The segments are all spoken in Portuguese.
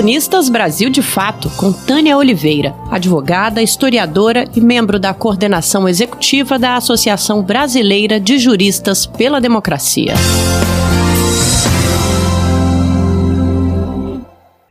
Colunistas Brasil de Fato, com Tânia Oliveira, advogada, historiadora e membro da coordenação executiva da Associação Brasileira de Juristas pela Democracia.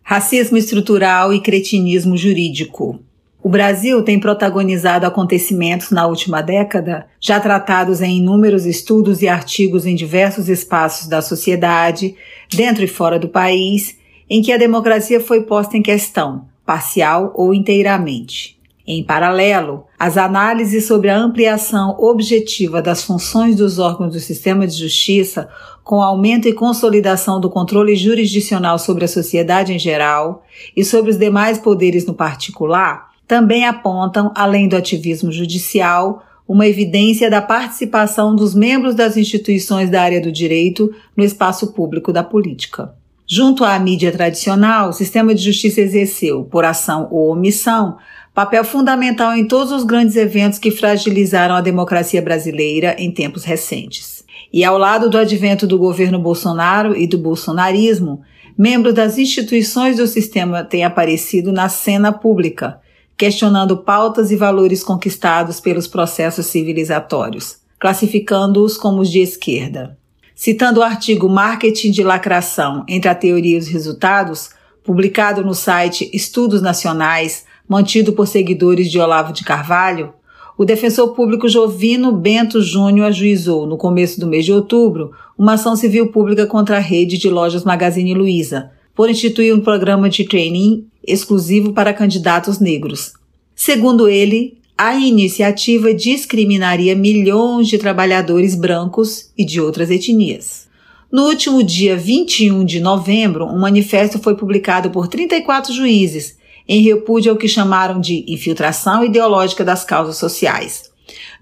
Racismo estrutural e cretinismo jurídico. O Brasil tem protagonizado acontecimentos na última década, já tratados em inúmeros estudos e artigos em diversos espaços da sociedade, dentro e fora do país, em que a democracia foi posta em questão, parcial ou inteiramente. Em paralelo, as análises sobre a ampliação objetiva das funções dos órgãos do sistema de justiça, com aumento e consolidação do controle jurisdicional sobre a sociedade em geral e sobre os demais poderes no particular, também apontam, além do ativismo judicial, uma evidência da participação dos membros das instituições da área do direito no espaço público da política. Junto à mídia tradicional, o sistema de justiça exerceu, por ação ou omissão, papel fundamental em todos os grandes eventos que fragilizaram a democracia brasileira em tempos recentes. E ao lado do advento do governo Bolsonaro e do bolsonarismo, membros das instituições do sistema têm aparecido na cena pública, questionando pautas e valores conquistados pelos processos civilizatórios, classificando-os como os de esquerda. Citando o artigo Marketing de Lacração entre a Teoria e os Resultados, publicado no site Estudos Nacionais, mantido por seguidores de Olavo de Carvalho, o defensor público Jovino Bento Júnior ajuizou, no começo do mês de outubro, uma ação civil pública contra a rede de lojas Magazine Luiza, por instituir um programa de training exclusivo para candidatos negros. Segundo ele, a iniciativa discriminaria milhões de trabalhadores brancos e de outras etnias. No último dia 21 de novembro, um manifesto foi publicado por 34 juízes em repúdio ao que chamaram de infiltração ideológica das causas sociais,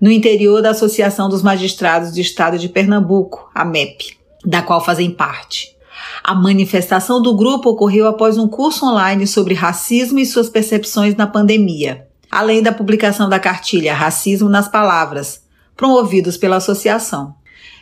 no interior da Associação dos Magistrados do Estado de Pernambuco, a MEP, da qual fazem parte. A manifestação do grupo ocorreu após um curso online sobre racismo e suas percepções na pandemia além da publicação da cartilha Racismo nas Palavras, promovidos pela associação.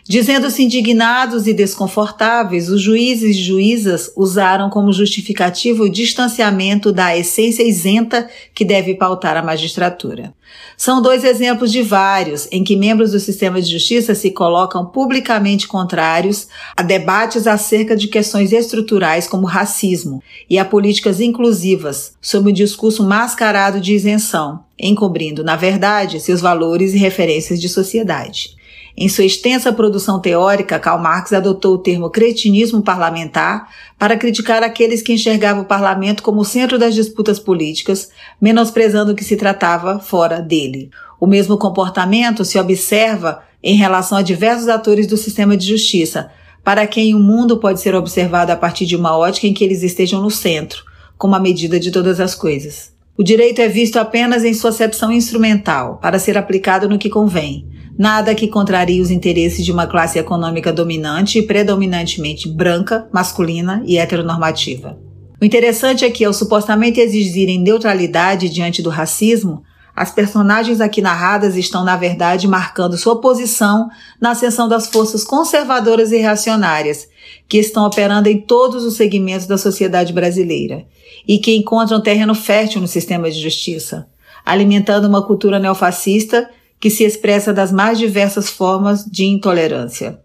Dizendo-se indignados e desconfortáveis, os juízes e juízas usaram como justificativo o distanciamento da essência isenta que deve pautar a magistratura. São dois exemplos de vários em que membros do sistema de justiça se colocam publicamente contrários a debates acerca de questões estruturais como racismo e a políticas inclusivas, sob o discurso mascarado de isenção, encobrindo, na verdade, seus valores e referências de sociedade. Em sua extensa produção teórica, Karl Marx adotou o termo cretinismo parlamentar para criticar aqueles que enxergavam o parlamento como o centro das disputas políticas, menosprezando o que se tratava fora dele. O mesmo comportamento se observa em relação a diversos atores do sistema de justiça, para quem o mundo pode ser observado a partir de uma ótica em que eles estejam no centro, como a medida de todas as coisas. O direito é visto apenas em sua acepção instrumental, para ser aplicado no que convém nada que contrarie os interesses de uma classe econômica dominante e predominantemente branca, masculina e heteronormativa. O interessante é que, ao supostamente exigirem neutralidade diante do racismo, as personagens aqui narradas estão, na verdade, marcando sua posição na ascensão das forças conservadoras e reacionárias, que estão operando em todos os segmentos da sociedade brasileira e que encontram terreno fértil no sistema de justiça, alimentando uma cultura neofascista que se expressa das mais diversas formas de intolerância.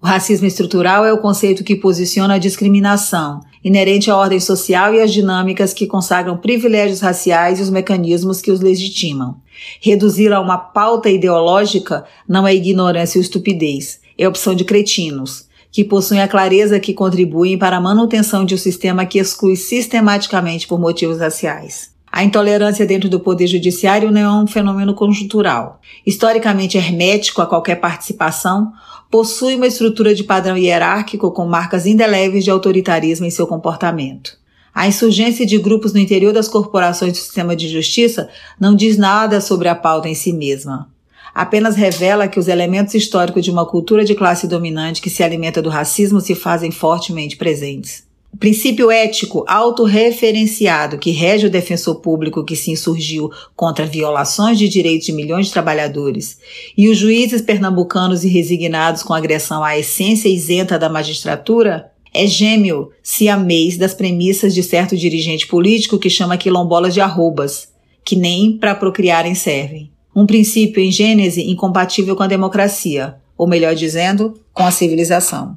O racismo estrutural é o conceito que posiciona a discriminação, inerente à ordem social e às dinâmicas que consagram privilégios raciais e os mecanismos que os legitimam. Reduzi-la a uma pauta ideológica não é ignorância ou estupidez, é opção de cretinos, que possuem a clareza que contribuem para a manutenção de um sistema que exclui sistematicamente por motivos raciais. A intolerância dentro do Poder Judiciário não é um fenômeno conjuntural. Historicamente hermético a qualquer participação, possui uma estrutura de padrão hierárquico com marcas indeléveis de autoritarismo em seu comportamento. A insurgência de grupos no interior das corporações do sistema de justiça não diz nada sobre a pauta em si mesma. Apenas revela que os elementos históricos de uma cultura de classe dominante que se alimenta do racismo se fazem fortemente presentes. O princípio ético autorreferenciado que rege o defensor público que se insurgiu contra violações de direitos de milhões de trabalhadores e os juízes pernambucanos e resignados com agressão à essência isenta da magistratura é gêmeo siamês das premissas de certo dirigente político que chama quilombolas de arrobas, que nem para procriarem servem. Um princípio em Gênese incompatível com a democracia, ou melhor dizendo, com a civilização.